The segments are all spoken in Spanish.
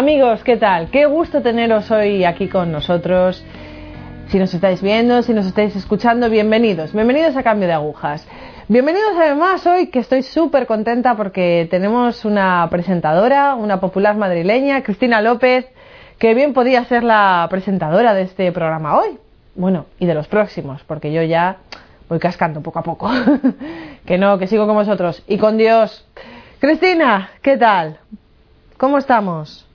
Amigos, ¿qué tal? Qué gusto teneros hoy aquí con nosotros. Si nos estáis viendo, si nos estáis escuchando, bienvenidos. Bienvenidos a Cambio de Agujas. Bienvenidos además hoy que estoy súper contenta porque tenemos una presentadora, una popular madrileña, Cristina López, que bien podía ser la presentadora de este programa hoy. Bueno, y de los próximos, porque yo ya voy cascando poco a poco. que no, que sigo con vosotros. Y con Dios. Cristina, ¿qué tal? ¿Cómo estamos?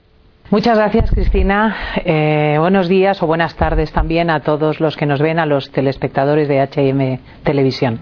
Muchas gracias, Cristina. Eh, buenos días o buenas tardes también a todos los que nos ven, a los telespectadores de HM Televisión.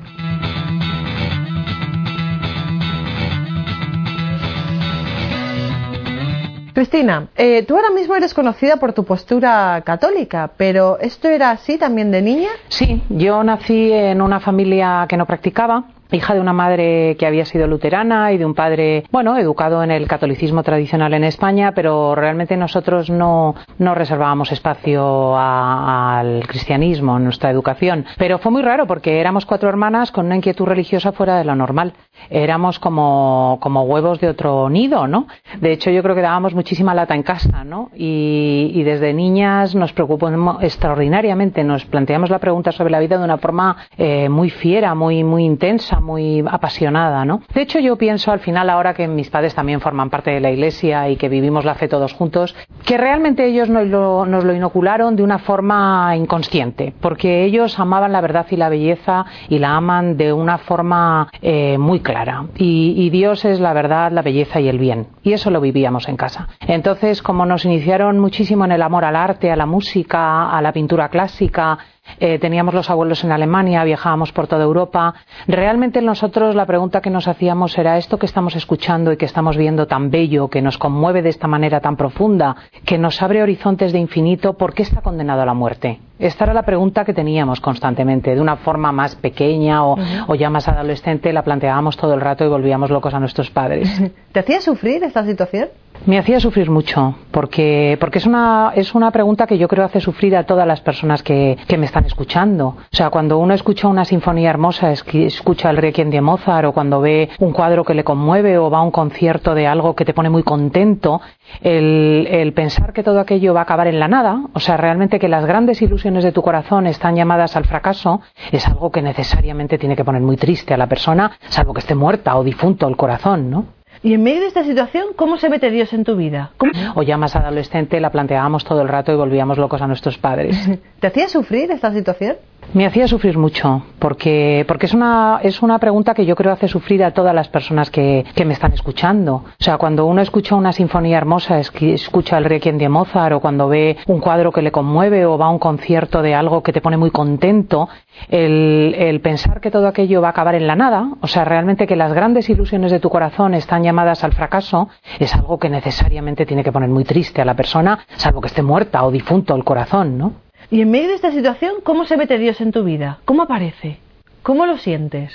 Cristina, eh, tú ahora mismo eres conocida por tu postura católica, pero ¿esto era así también de niña? Sí, yo nací en una familia que no practicaba hija de una madre que había sido luterana y de un padre, bueno, educado en el catolicismo tradicional en España, pero realmente nosotros no, no reservábamos espacio al cristianismo en nuestra educación. Pero fue muy raro porque éramos cuatro hermanas con una inquietud religiosa fuera de lo normal. Éramos como, como huevos de otro nido, ¿no? De hecho, yo creo que dábamos muchísima lata en casa, ¿no? Y, y desde niñas nos preocupó extraordinariamente, nos planteamos la pregunta sobre la vida de una forma eh, muy fiera, muy, muy intensa, muy apasionada, ¿no? De hecho, yo pienso al final, ahora que mis padres también forman parte de la Iglesia y que vivimos la fe todos juntos, que realmente ellos nos lo, nos lo inocularon de una forma inconsciente, porque ellos amaban la verdad y la belleza y la aman de una forma eh, muy clara. Y, y Dios es la verdad, la belleza y el bien. Y eso lo vivíamos en casa. Entonces, como nos iniciaron muchísimo en el amor al arte, a la música, a la pintura clásica, eh, teníamos los abuelos en Alemania, viajábamos por toda Europa. Realmente nosotros la pregunta que nos hacíamos era esto que estamos escuchando y que estamos viendo tan bello, que nos conmueve de esta manera tan profunda, que nos abre horizontes de infinito, ¿por qué está condenado a la muerte? Esta era la pregunta que teníamos constantemente, de una forma más pequeña o, o ya más adolescente, la planteábamos todo el rato y volvíamos locos a nuestros padres. ¿Te hacía sufrir esta situación? Me hacía sufrir mucho, porque, porque es, una, es una pregunta que yo creo hace sufrir a todas las personas que, que me están escuchando. O sea, cuando uno escucha una sinfonía hermosa, escucha el Requiem de Mozart, o cuando ve un cuadro que le conmueve, o va a un concierto de algo que te pone muy contento, el, el pensar que todo aquello va a acabar en la nada, o sea, realmente que las grandes ilusiones de tu corazón están llamadas al fracaso, es algo que necesariamente tiene que poner muy triste a la persona, salvo que esté muerta o difunto el corazón, ¿no? Y en medio de esta situación, ¿cómo se mete Dios en tu vida? ¿Cómo? O ya más adolescente la planteábamos todo el rato y volvíamos locos a nuestros padres. ¿Te hacía sufrir esta situación? Me hacía sufrir mucho, porque, porque es, una, es una pregunta que yo creo hace sufrir a todas las personas que, que me están escuchando. O sea, cuando uno escucha una sinfonía hermosa, escucha el Requiem de Mozart, o cuando ve un cuadro que le conmueve, o va a un concierto de algo que te pone muy contento, el, el pensar que todo aquello va a acabar en la nada, o sea, realmente que las grandes ilusiones de tu corazón están llamadas al fracaso, es algo que necesariamente tiene que poner muy triste a la persona, salvo que esté muerta o difunto el corazón, ¿no? Y en medio de esta situación, ¿cómo se mete Dios en tu vida? ¿Cómo aparece? ¿Cómo lo sientes?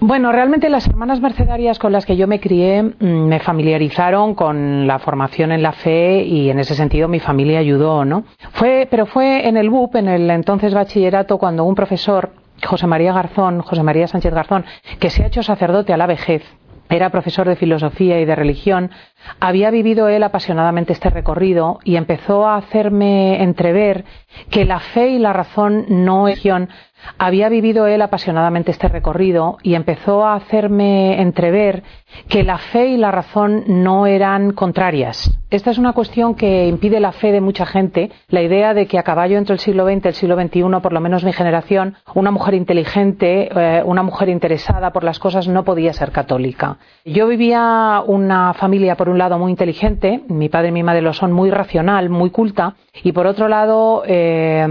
Bueno, realmente las hermanas mercedarias con las que yo me crié mm, me familiarizaron con la formación en la fe y en ese sentido mi familia ayudó, ¿no? Fue, pero fue en el BUP, en el entonces bachillerato, cuando un profesor, José María Garzón, José María Sánchez Garzón, que se ha hecho sacerdote a la vejez, era profesor de filosofía y de religión, había vivido él apasionadamente este recorrido y empezó a hacerme entrever que la fe y la razón no es había vivido él apasionadamente este recorrido y empezó a hacerme entrever que la fe y la razón no eran contrarias. Esta es una cuestión que impide la fe de mucha gente, la idea de que a caballo entre el siglo XX y el siglo XXI, por lo menos mi generación, una mujer inteligente, eh, una mujer interesada por las cosas no podía ser católica. Yo vivía una familia, por un lado, muy inteligente, mi padre y mi madre lo son, muy racional, muy culta, y por otro lado, eh,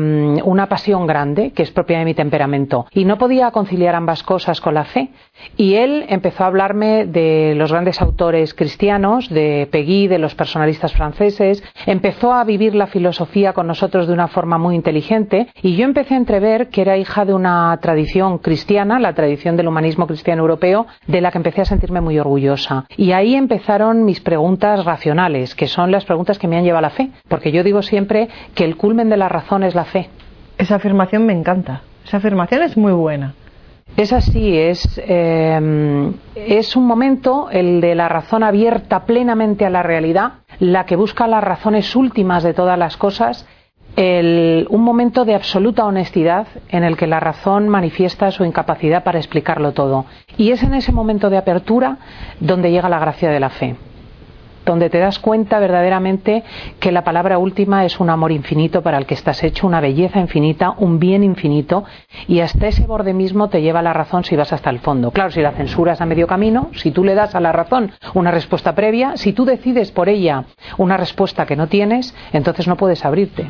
una pasión grande, que es propia de mi temperamento. Y no podía conciliar ambas cosas con la fe. Y él empezó a hablarme de los grandes autores cristianos, de Pegui, de los personalistas franceses, empezó a vivir la filosofía con nosotros de una forma muy inteligente, y yo empecé a entrever que era hija de una tradición cristiana, la tradición del humanismo cristiano europeo, de la que empecé a sentirme muy orgullosa. Y ahí empezaron mis preguntas racionales, que son las preguntas que me han llevado a la fe, porque yo digo siempre que el culmen de la razón es la fe. Esa afirmación me encanta. Esa afirmación es muy buena. Es así, es, eh, es un momento, el de la razón abierta plenamente a la realidad, la que busca las razones últimas de todas las cosas, un momento de absoluta honestidad en el que la razón manifiesta su incapacidad para explicarlo todo. Y es en ese momento de apertura donde llega la gracia de la fe donde te das cuenta verdaderamente que la palabra última es un amor infinito para el que estás hecho, una belleza infinita, un bien infinito, y hasta ese borde mismo te lleva la razón si vas hasta el fondo. Claro, si la censuras a medio camino, si tú le das a la razón una respuesta previa, si tú decides por ella una respuesta que no tienes, entonces no puedes abrirte.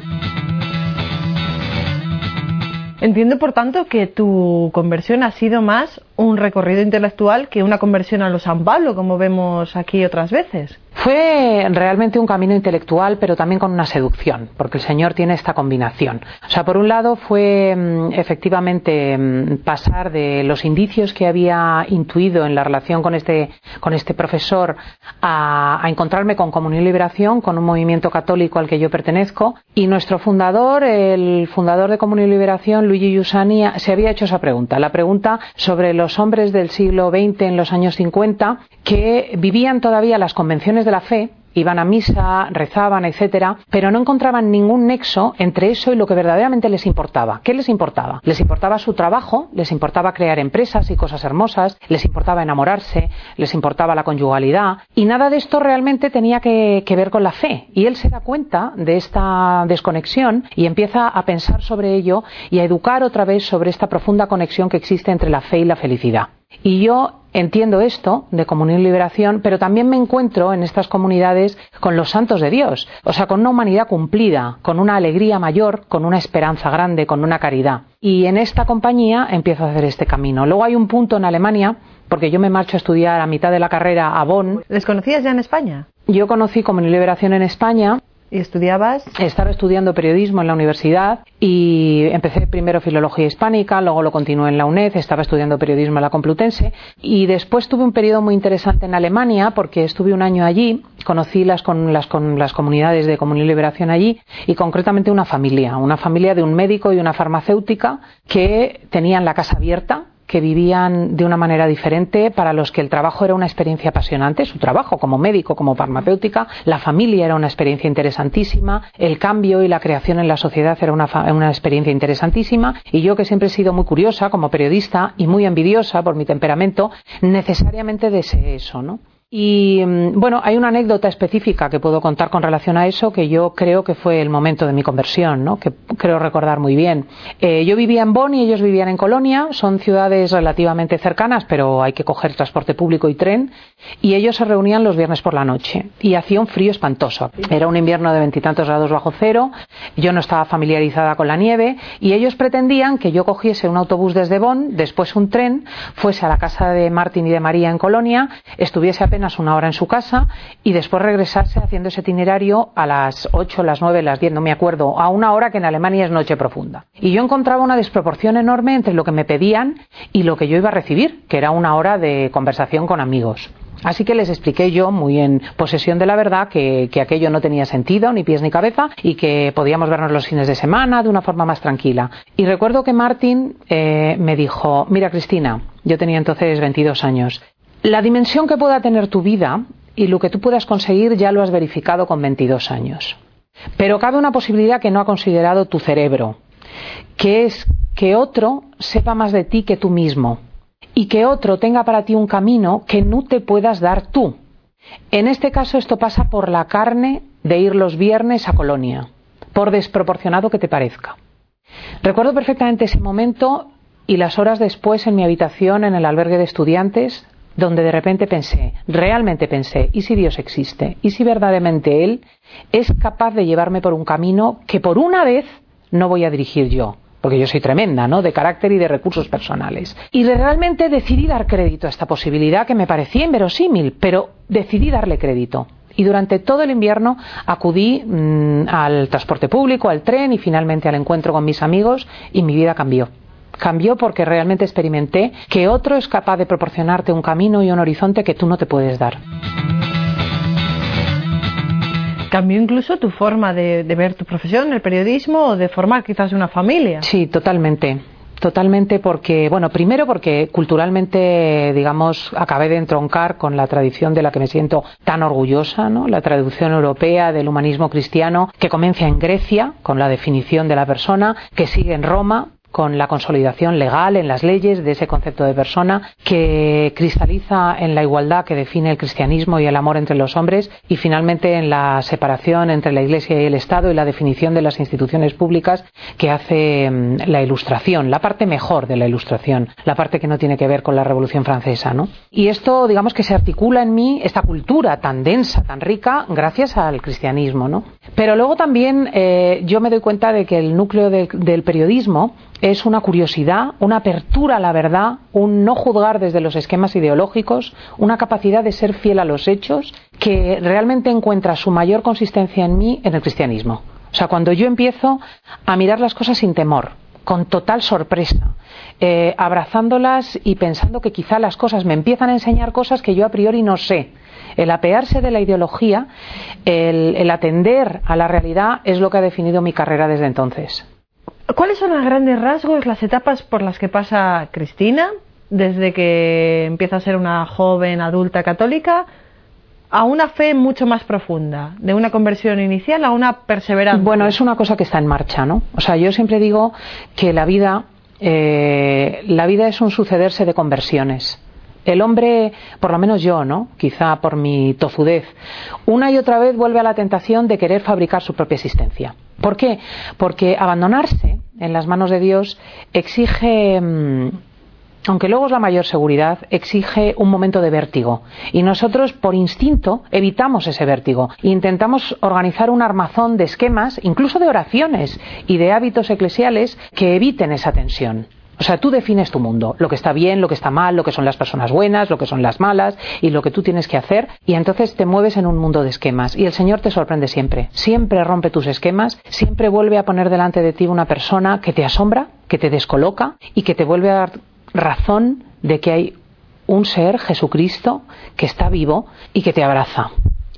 Entiendo, por tanto, que tu conversión ha sido más un recorrido intelectual que una conversión a los San Pablo, como vemos aquí otras veces. Fue realmente un camino intelectual, pero también con una seducción, porque el Señor tiene esta combinación. O sea, por un lado fue mm, efectivamente mm, pasar de los indicios que había intuido en la relación con este, con este profesor a, encontrarme con Comunión y Liberación, con un movimiento católico al que yo pertenezco, y nuestro fundador, el fundador de Comunión y Liberación, Luigi Giussani, se había hecho esa pregunta, la pregunta sobre los hombres del siglo XX en los años 50 que vivían todavía las convenciones de la fe iban a misa, rezaban, etcétera, pero no encontraban ningún nexo entre eso y lo que verdaderamente les importaba. ¿Qué les importaba? Les importaba su trabajo, les importaba crear empresas y cosas hermosas, les importaba enamorarse, les importaba la conyugalidad, y nada de esto realmente tenía que, que ver con la fe. Y él se da cuenta de esta desconexión y empieza a pensar sobre ello y a educar otra vez sobre esta profunda conexión que existe entre la fe y la felicidad. Y yo entiendo esto de comunión y liberación, pero también me encuentro en estas comunidades con los santos de Dios, o sea, con una humanidad cumplida, con una alegría mayor, con una esperanza grande, con una caridad. Y en esta compañía empiezo a hacer este camino. Luego hay un punto en Alemania, porque yo me marcho a estudiar a mitad de la carrera a Bonn. ¿Les conocías ya en España? Yo conocí comunión y liberación en España ¿Y estudiabas? Estaba estudiando periodismo en la universidad y empecé primero filología hispánica, luego lo continué en la UNED, estaba estudiando periodismo en la Complutense y después tuve un periodo muy interesante en Alemania porque estuve un año allí, conocí las, con, las, con las comunidades de Comunidad y Liberación allí y concretamente una familia, una familia de un médico y una farmacéutica que tenían la casa abierta que vivían de una manera diferente, para los que el trabajo era una experiencia apasionante, su trabajo como médico, como farmacéutica, la familia era una experiencia interesantísima, el cambio y la creación en la sociedad era una, una experiencia interesantísima, y yo que siempre he sido muy curiosa como periodista y muy envidiosa por mi temperamento, necesariamente deseé eso, ¿no? Y mm, bueno, hay una anécdota específica que puedo contar con relación a eso que yo creo que fue el momento de mi conversión, ¿no? que creo recordar muy bien. Eh, yo vivía en Bonn y ellos vivían en Colonia, son ciudades relativamente cercanas, pero hay que coger transporte público y tren, y ellos se reunían los viernes por la noche y hacía un frío espantoso. Era un invierno de veintitantos grados bajo cero, yo no estaba familiarizada con la nieve y ellos pretendían que yo cogiese un autobús desde Bonn, después un tren, fuese a la casa de Martín y de María en Colonia, estuviese a una hora en su casa y después regresarse haciendo ese itinerario a las 8, las 9, las 10, no me acuerdo, a una hora que en Alemania es noche profunda. Y yo encontraba una desproporción enorme entre lo que me pedían y lo que yo iba a recibir, que era una hora de conversación con amigos. Así que les expliqué yo, muy en posesión de la verdad, que, aquello no tenía sentido, ni pies ni cabeza, y que podíamos vernos los fines de semana de una forma más tranquila. Y recuerdo que Martín eh, me dijo, mira Cristina, yo tenía entonces 22 años, la dimensión que pueda tener tu vida y lo que tú puedas conseguir ya lo has verificado con 22 años. Pero cabe una posibilidad que no ha considerado tu cerebro, que es que otro sepa más de ti que tú mismo y que otro tenga para ti un camino que no te puedas dar tú. En este caso esto pasa por la carne de ir los viernes a Colonia, por desproporcionado que te parezca. Recuerdo perfectamente ese momento y las horas después en mi habitación en el albergue de estudiantes donde de repente pensé, realmente pensé, ¿y si Dios existe? ¿Y si verdaderamente Él es capaz de llevarme por un camino que por una vez no voy a dirigir yo? Porque yo soy tremenda, ¿no? De carácter y de recursos personales. Y realmente decidí dar crédito a esta posibilidad que me parecía inverosímil, pero decidí darle crédito. Y durante todo el invierno acudí mm, al transporte público, al tren y finalmente al encuentro con mis amigos y mi vida cambió. Cambió porque realmente experimenté que otro es capaz de proporcionarte un camino y un horizonte que tú no te puedes dar. ¿Cambió incluso tu forma de, ver tu profesión, el periodismo, o de formar quizás una familia? Sí, totalmente totalmente porque, bueno, primero porque culturalmente, digamos, acabé de entroncar con la tradición de la que me siento tan orgullosa, ¿no? La traducción europea del humanismo cristiano que comienza en Grecia con la definición de la persona, que sigue en Roma con la consolidación legal en las leyes de ese concepto de persona que cristaliza en la igualdad que define el cristianismo y el amor entre los hombres y finalmente en la separación entre la Iglesia y el Estado y la definición de las instituciones públicas que hace mm, la Ilustración, la parte mejor de la Ilustración, la parte que no tiene que ver con la Revolución Francesa, ¿no? Y esto, digamos que se articula en mí esta cultura tan densa, tan rica, gracias al cristianismo, ¿no? Pero luego también eh, yo me doy cuenta de que el núcleo del periodismo es una curiosidad, una apertura a la verdad, un no juzgar desde los esquemas ideológicos, una capacidad de ser fiel a los hechos que realmente encuentra su mayor consistencia en mí en el cristianismo. O sea, cuando yo empiezo a mirar las cosas sin temor, con total sorpresa, eh, abrazándolas y pensando que quizá las cosas me empiezan a enseñar cosas que yo a priori no sé. El apearse de la ideología, el atender a la realidad es lo que ha definido mi carrera desde entonces. ¿Cuáles son los grandes rasgos, las etapas por las que pasa Cristina desde que empieza a ser una joven adulta católica a una fe mucho más profunda, de una conversión inicial a una perseverancia? Bueno, es una cosa que está en marcha, ¿no? O sea, yo siempre digo que la vida, eh, la vida es un sucederse de conversiones. El hombre, por lo menos yo, ¿no? Quizá por mi tozudez, una y otra vez vuelve a la tentación de querer fabricar su propia existencia. ¿Por qué? Porque abandonarse en las manos de Dios exige, mm, aunque luego es la mayor seguridad, exige un momento de vértigo. Y nosotros, por instinto, evitamos ese vértigo. intentamos organizar un armazón de esquemas, incluso de oraciones y de hábitos eclesiales que eviten esa tensión. O sea, tú defines tu mundo, lo que está bien, lo que está mal, lo que son las personas buenas, lo que son las malas y lo que tú tienes que hacer y entonces te mueves en un mundo de esquemas y el Señor te sorprende siempre, siempre rompe tus esquemas, siempre vuelve a poner delante de ti una persona que te asombra, que te descoloca y que te vuelve a dar razón de que hay un ser, Jesucristo, que está vivo y que te abraza.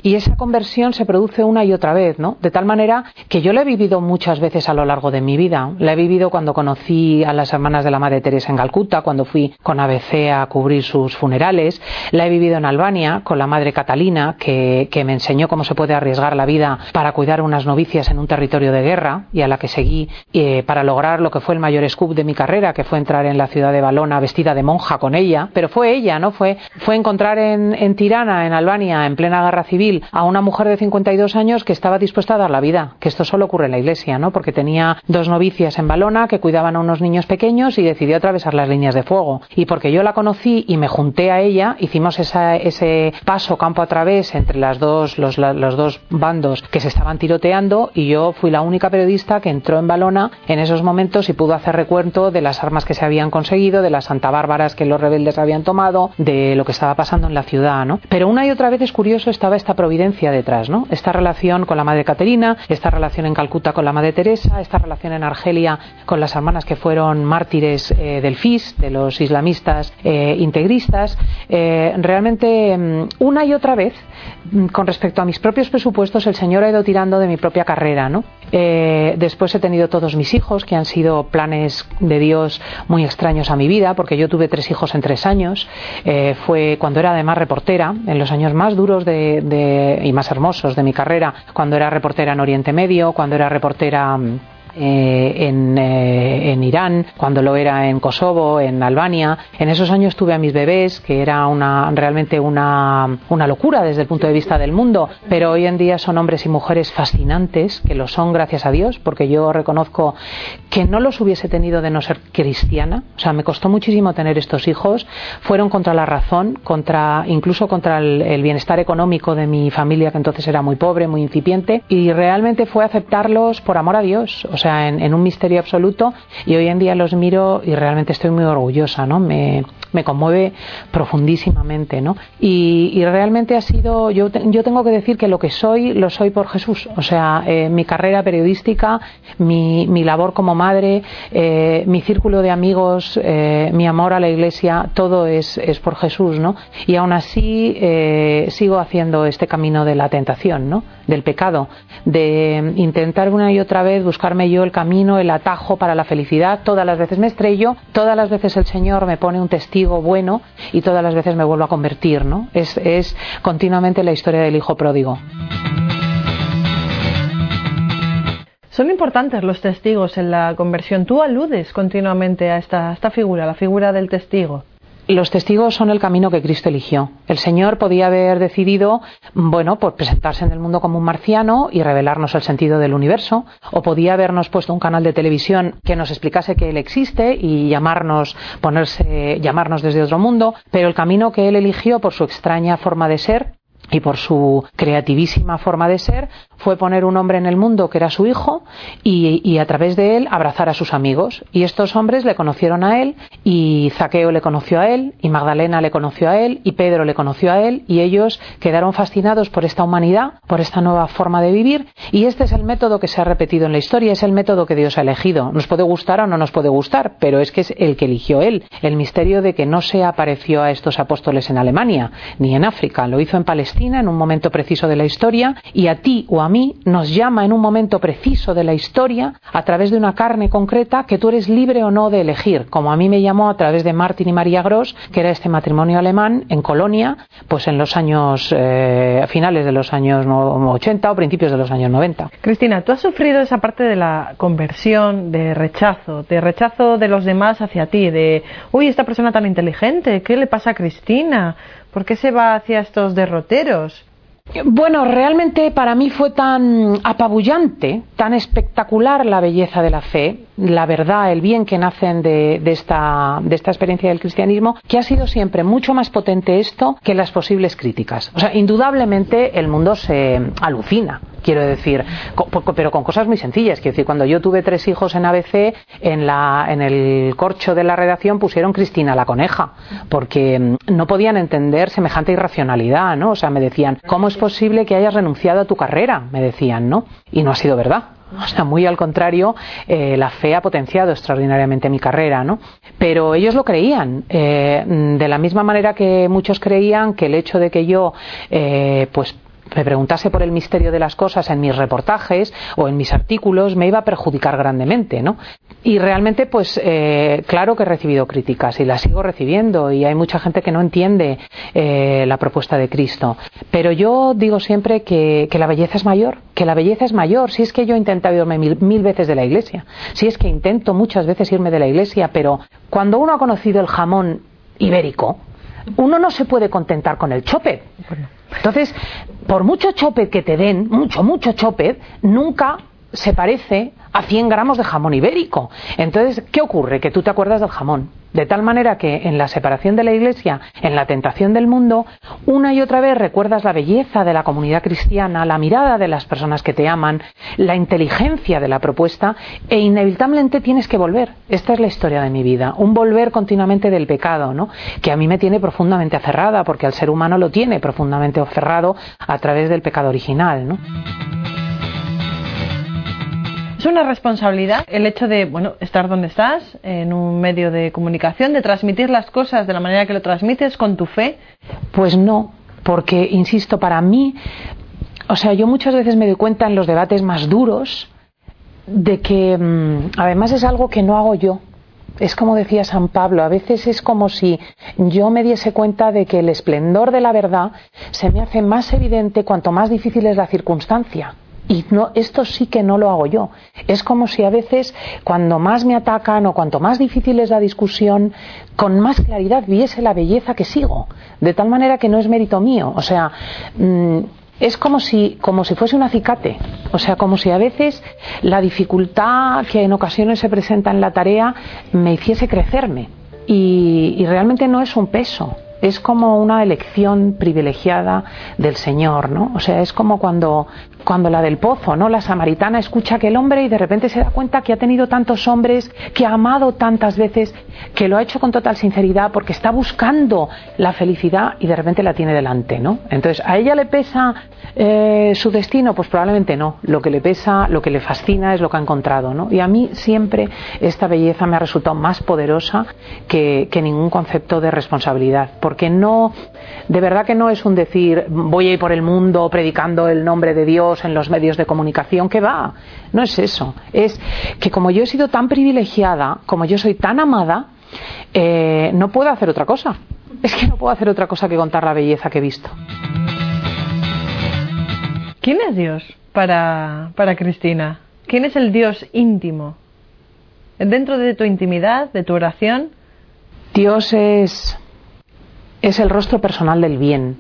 Y esa conversión se produce una y otra vez, ¿no? De tal manera que yo la he vivido muchas veces a lo largo de mi vida. La he vivido cuando conocí a las hermanas de la Madre Teresa en Calcuta, cuando fui con ABC a cubrir sus funerales. La he vivido en Albania con la Madre Catalina, que, me enseñó cómo se puede arriesgar la vida para cuidar unas novicias en un territorio de guerra y a la que seguí eh, para lograr lo que fue el mayor scoop de mi carrera, que fue entrar en la ciudad de Balona vestida de monja con ella. Pero fue ella, ¿no? Fue, fue encontrar en, en Tirana, en Albania, en plena guerra civil, a una mujer de 52 años que estaba dispuesta a dar la vida, que esto solo ocurre en la iglesia, ¿no? Porque tenía dos novicias en Balona que cuidaban a unos niños pequeños y decidió atravesar las líneas de fuego. Y porque yo la conocí y me junté a ella, hicimos ese paso campo a través entre los, los dos bandos que se estaban tiroteando y yo fui la única periodista que entró en Balona en esos momentos y pudo hacer recuento de las armas que se habían conseguido, de las Santa Bárbaras que los rebeldes habían tomado, de lo que estaba pasando en la ciudad, ¿no? Pero una y otra vez es curioso estaba esta providencia detrás, ¿no? Esta relación con la Madre Caterina, esta relación en Calcuta con la Madre Teresa, esta relación en Argelia con las hermanas que fueron mártires eh, del FIS, de los islamistas eh, integristas. Eh, realmente, mm, una y otra vez, mm, con respecto a mis propios presupuestos, el Señor ha ido tirando de mi propia carrera, ¿no? Después he tenido todos mis hijos, que han sido planes de Dios muy extraños a mi vida, porque yo tuve tres hijos en tres años. fue cuando era además reportera, en los años más duros de y más hermosos de mi carrera, cuando era reportera en Oriente Medio, cuando era reportera mm, eh, en, eh, en, Irán, cuando lo era en Kosovo, en Albania. En esos años tuve a mis bebés, que era una, realmente una, una locura desde el punto de vista del mundo, pero hoy en día son hombres y mujeres fascinantes, que lo son gracias a Dios, porque yo reconozco que no los hubiese tenido de no ser cristiana. O sea, me costó muchísimo tener estos hijos. Fueron contra la razón, contra, incluso contra el, el bienestar económico de mi familia, que entonces era muy pobre, muy incipiente, y realmente fue aceptarlos por amor a Dios. O sea, en, un misterio absoluto y hoy en día los miro y realmente estoy muy orgullosa, ¿no? Me, me conmueve profundísimamente, ¿no? Y, realmente ha sido, yo, yo tengo que decir que lo que soy, lo soy por Jesús. O sea, eh, mi carrera periodística, mi, mi labor como madre, eh, mi círculo de amigos, eh, mi amor a la iglesia, todo es, es por Jesús, ¿no? Y aún así sigo haciendo este camino de la tentación, ¿no? Del pecado, de intentar una y otra vez buscarme yo el camino, el atajo para la felicidad. Todas las veces me estrello, todas las veces el Señor me pone un testigo bueno y todas las veces me vuelvo a convertir, ¿no? Es, continuamente la historia del hijo pródigo. Son importantes los testigos en la conversión. Tú aludes continuamente a esta, esta figura, la figura del testigo. Los testigos son el camino que Cristo eligió. El Señor podía haber decidido, bueno, pues presentarse en el mundo como un marciano y revelarnos el sentido del universo, o podía habernos puesto un canal de televisión que nos explicase que Él existe y llamarnos, ponerse, llamarnos desde otro mundo, pero el camino que Él eligió por su extraña forma de ser y por su creativísima forma de ser, fue poner un hombre en el mundo que era su hijo y, a través de él abrazar a sus amigos. Y estos hombres le conocieron a él y Zaqueo le conoció a él y Magdalena le conoció a él y Pedro le conoció a él y ellos quedaron fascinados por esta humanidad, por esta nueva forma de vivir y este es el método que se ha repetido en la historia, es el método que Dios ha elegido. Nos puede gustar o no nos puede gustar, pero es que es el que eligió él. El misterio de que no se apareció a estos apóstoles en Alemania ni en África, lo hizo en Palestina en un momento preciso de la historia y a ti o a mí nos llama en un momento preciso de la historia a través de una carne concreta que tú eres libre o no de elegir, como a mí me llamó a través de Martin y María Gross, que era este matrimonio alemán en Colonia, pues en los años eh, finales de los años 80 o principios de los años 90. Cristina, tú has sufrido esa parte de la conversión, de rechazo, de rechazo de los demás hacia ti, de, uy, esta persona tan inteligente, ¿qué le pasa a Cristina? ¿Por qué se va hacia estos derroteros? Bueno, realmente para mí fue tan apabullante, tan espectacular la belleza de la fe, la verdad, el bien que nacen de, esta, de esta experiencia del cristianismo, que ha sido siempre mucho más potente esto que las posibles críticas. O sea, indudablemente el mundo se alucina quiero decir, pero con cosas muy sencillas. Quiero decir, cuando yo tuve tres hijos en ABC, en, la, en el corcho de la redacción pusieron Cristina la coneja, porque mm, no podían entender semejante irracionalidad, ¿no? O sea, me decían, ¿cómo es posible que hayas renunciado a tu carrera? Me decían, ¿no? Y no ha sido verdad. O sea, muy al contrario, eh, la fe ha potenciado extraordinariamente mi carrera, ¿no? Pero ellos lo creían. Eh, de la misma manera que muchos creían que el hecho de que yo, eh, pues, me preguntase por el misterio de las cosas en mis reportajes o en mis artículos me iba a perjudicar grandemente, ¿no? Y realmente, pues, eh, claro que he recibido críticas y las sigo recibiendo y hay mucha gente que no entiende eh, la propuesta de Cristo. Pero yo digo siempre que, la belleza es mayor, que la belleza es mayor. Si es que yo he intentado irme mil, mil veces de la iglesia, si es que intento muchas veces irme de la iglesia, pero cuando uno ha conocido el jamón ibérico, uno no se puede contentar con el chope. Entonces, por mucho chope que te den, mucho, mucho chope, nunca se parece a 100 gramos de jamón ibérico. Entonces, ¿qué ocurre? Que tú te acuerdas del jamón. De tal manera que en la separación de la Iglesia, en la tentación del mundo, una y otra vez recuerdas la belleza de la comunidad cristiana, la mirada de las personas que te aman, la inteligencia de la propuesta e inevitablemente tienes que volver. Esta es la historia de mi vida, un volver continuamente del pecado, ¿no? Que a mí me tiene profundamente aferrada porque al ser humano lo tiene profundamente aferrado a través del pecado original, ¿no? Es una responsabilidad el hecho de, bueno, estar donde estás, en un medio de comunicación, de transmitir las cosas de la manera que lo transmites con tu fe. Pues no, porque, insisto, para mí, o sea, yo muchas veces me doy cuenta en los debates más duros de que mm, además es algo que no hago yo. Es como decía San Pablo, a veces es como si yo me diese cuenta de que el esplendor de la verdad se me hace más evidente cuanto más difícil es la circunstancia. Y no, esto sí que no lo hago yo. Es como si a veces, cuando más me atacan o cuanto más difícil es la discusión, con más claridad viese la belleza que sigo. De tal manera que no es mérito mío. O sea, mm, es como si, como si fuese un acicate. O sea, como si a veces la dificultad que en ocasiones se presenta en la tarea me hiciese crecerme. y realmente no es un peso es como una elección privilegiada del Señor, ¿no? O sea, es como cuando, cuando la del pozo, ¿no? La samaritana escucha a aquel hombre y de repente se da cuenta que ha tenido tantos hombres, que ha amado tantas veces, que lo ha hecho con total sinceridad porque está buscando la felicidad y de repente la tiene delante, ¿no? Entonces, ¿a ella le pesa eh, su destino? Pues probablemente no. Lo que le pesa, lo que le fascina es lo que ha encontrado, ¿no? Y a mí siempre esta belleza me ha resultado más poderosa que, que ningún concepto de responsabilidad porque no, de verdad que no es un decir voy a ir por el mundo predicando el nombre de Dios en los medios de comunicación, que va, no es eso, es que como yo he sido tan privilegiada, como yo soy tan amada, eh, no puedo hacer otra cosa. Es que no puedo hacer otra cosa que contar la belleza que he visto. ¿Quién es Dios para, para Cristina? ¿Quién es el Dios íntimo? Dentro de tu intimidad, de tu oración. Dios es, es el rostro personal del bien.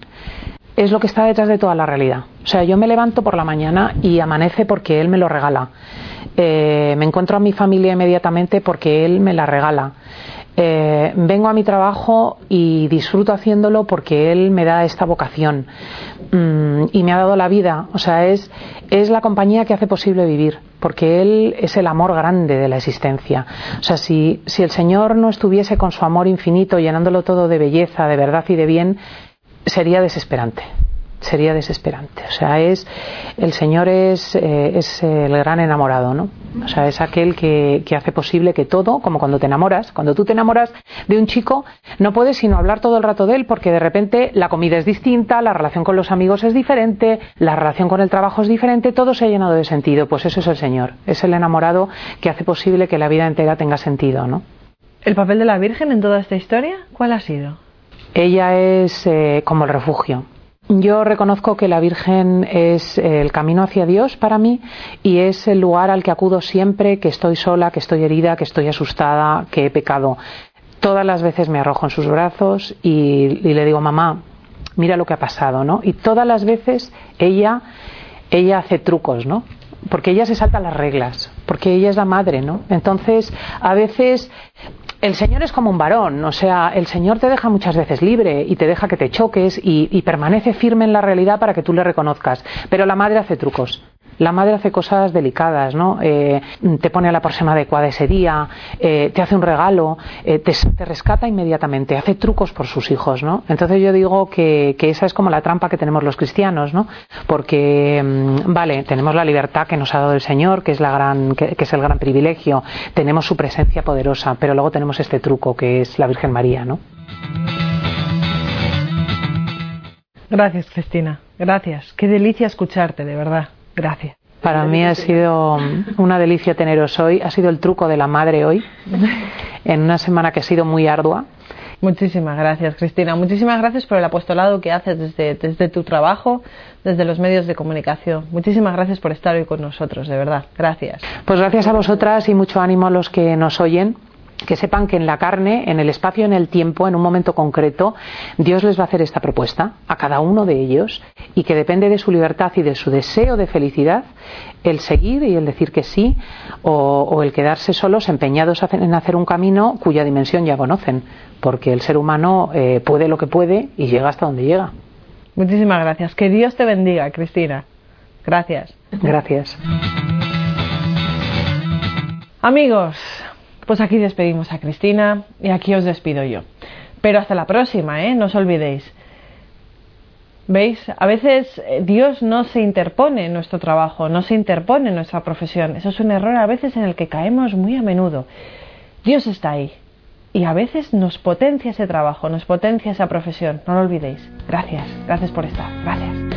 Es lo que está detrás de toda la realidad. O sea, yo me levanto por la mañana y amanece porque Él me lo regala. Eh, me encuentro a mi familia inmediatamente porque Él me la regala. Eh, vengo a mi trabajo y disfruto haciéndolo porque Él me da esta vocación mm, y me ha dado la vida. O sea, es, es la compañía que hace posible vivir, porque Él es el amor grande de la existencia. O sea, si, si el Señor no estuviese con su amor infinito, llenándolo todo de belleza, de verdad y de bien, sería desesperante sería desesperante. O sea, es el Señor es, eh, es el gran enamorado, ¿no? O sea, es aquel que, que, hace posible que todo, como cuando te enamoras, cuando tú te enamoras de un chico, no puedes sino hablar todo el rato de él porque de repente la comida es distinta, la relación con los amigos es diferente, la relación con el trabajo es diferente, todo se ha llenado de sentido. Pues eso es el Señor, es el enamorado que hace posible que la vida entera tenga sentido, ¿no? ¿El papel de la Virgen en toda esta historia cuál ha sido? Ella es eh, como el refugio yo reconozco que la Virgen es el camino hacia Dios para mí y es el lugar al que acudo siempre que estoy sola, que estoy herida, que estoy asustada, que he pecado. Todas las veces me arrojo en sus brazos y, le digo, mamá, mira lo que ha pasado, ¿no? Y todas las veces ella, ella hace trucos, ¿no? Porque ella se salta las reglas, porque ella es la madre, ¿no? Entonces, a veces el Señor es como un varón, o sea, el Señor te deja muchas veces libre y te deja que te choques y, y, permanece firme en la realidad para que tú le reconozcas, pero la madre hace trucos. La madre hace cosas delicadas, ¿no? Eh, te pone a la persona adecuada ese día, eh, te hace un regalo, eh, te, rescata inmediatamente, hace trucos por sus hijos, ¿no? Entonces yo digo que, que, esa es como la trampa que tenemos los cristianos, ¿no? Porque, mm, vale, tenemos la libertad que nos ha dado el Señor, que es, la gran, que es el gran privilegio, tenemos su presencia poderosa, pero luego tenemos este truco que es la Virgen María, ¿no? Gracias, Cristina. Gracias. Qué delicia escucharte, de verdad. Gracias. Para mí ha sido una delicia teneros hoy. Ha sido el truco de la madre hoy, en una semana que ha sido muy ardua. Muchísimas gracias, Cristina. Muchísimas gracias por el apostolado que haces desde, desde tu trabajo, desde los medios de comunicación. Muchísimas gracias por estar hoy con nosotros, de verdad. Gracias. Pues gracias a vosotras y mucho ánimo a los que nos oyen que sepan que en la carne, en el espacio, en el tiempo, en un momento concreto, Dios les va a hacer esta propuesta a cada uno de ellos y que depende de su libertad y de su deseo de felicidad el seguir y el decir que sí o, el quedarse solos empeñados en hacer un camino cuya dimensión ya conocen, porque el ser humano eh, puede lo que puede y llega hasta donde llega. Muchísimas gracias. Que Dios te bendiga, Cristina. Gracias. Gracias. Amigos, pues aquí despedimos a Cristina y aquí os despido yo. Pero hasta la próxima, ¿eh? No os olvidéis. ¿Veis? A veces eh, Dios no se interpone en nuestro trabajo, no se interpone en nuestra profesión. Eso es un error a veces en el que caemos muy a menudo. Dios está ahí y a veces nos potencia ese trabajo, nos potencia esa profesión. No lo olvidéis. Gracias, gracias por estar. Gracias.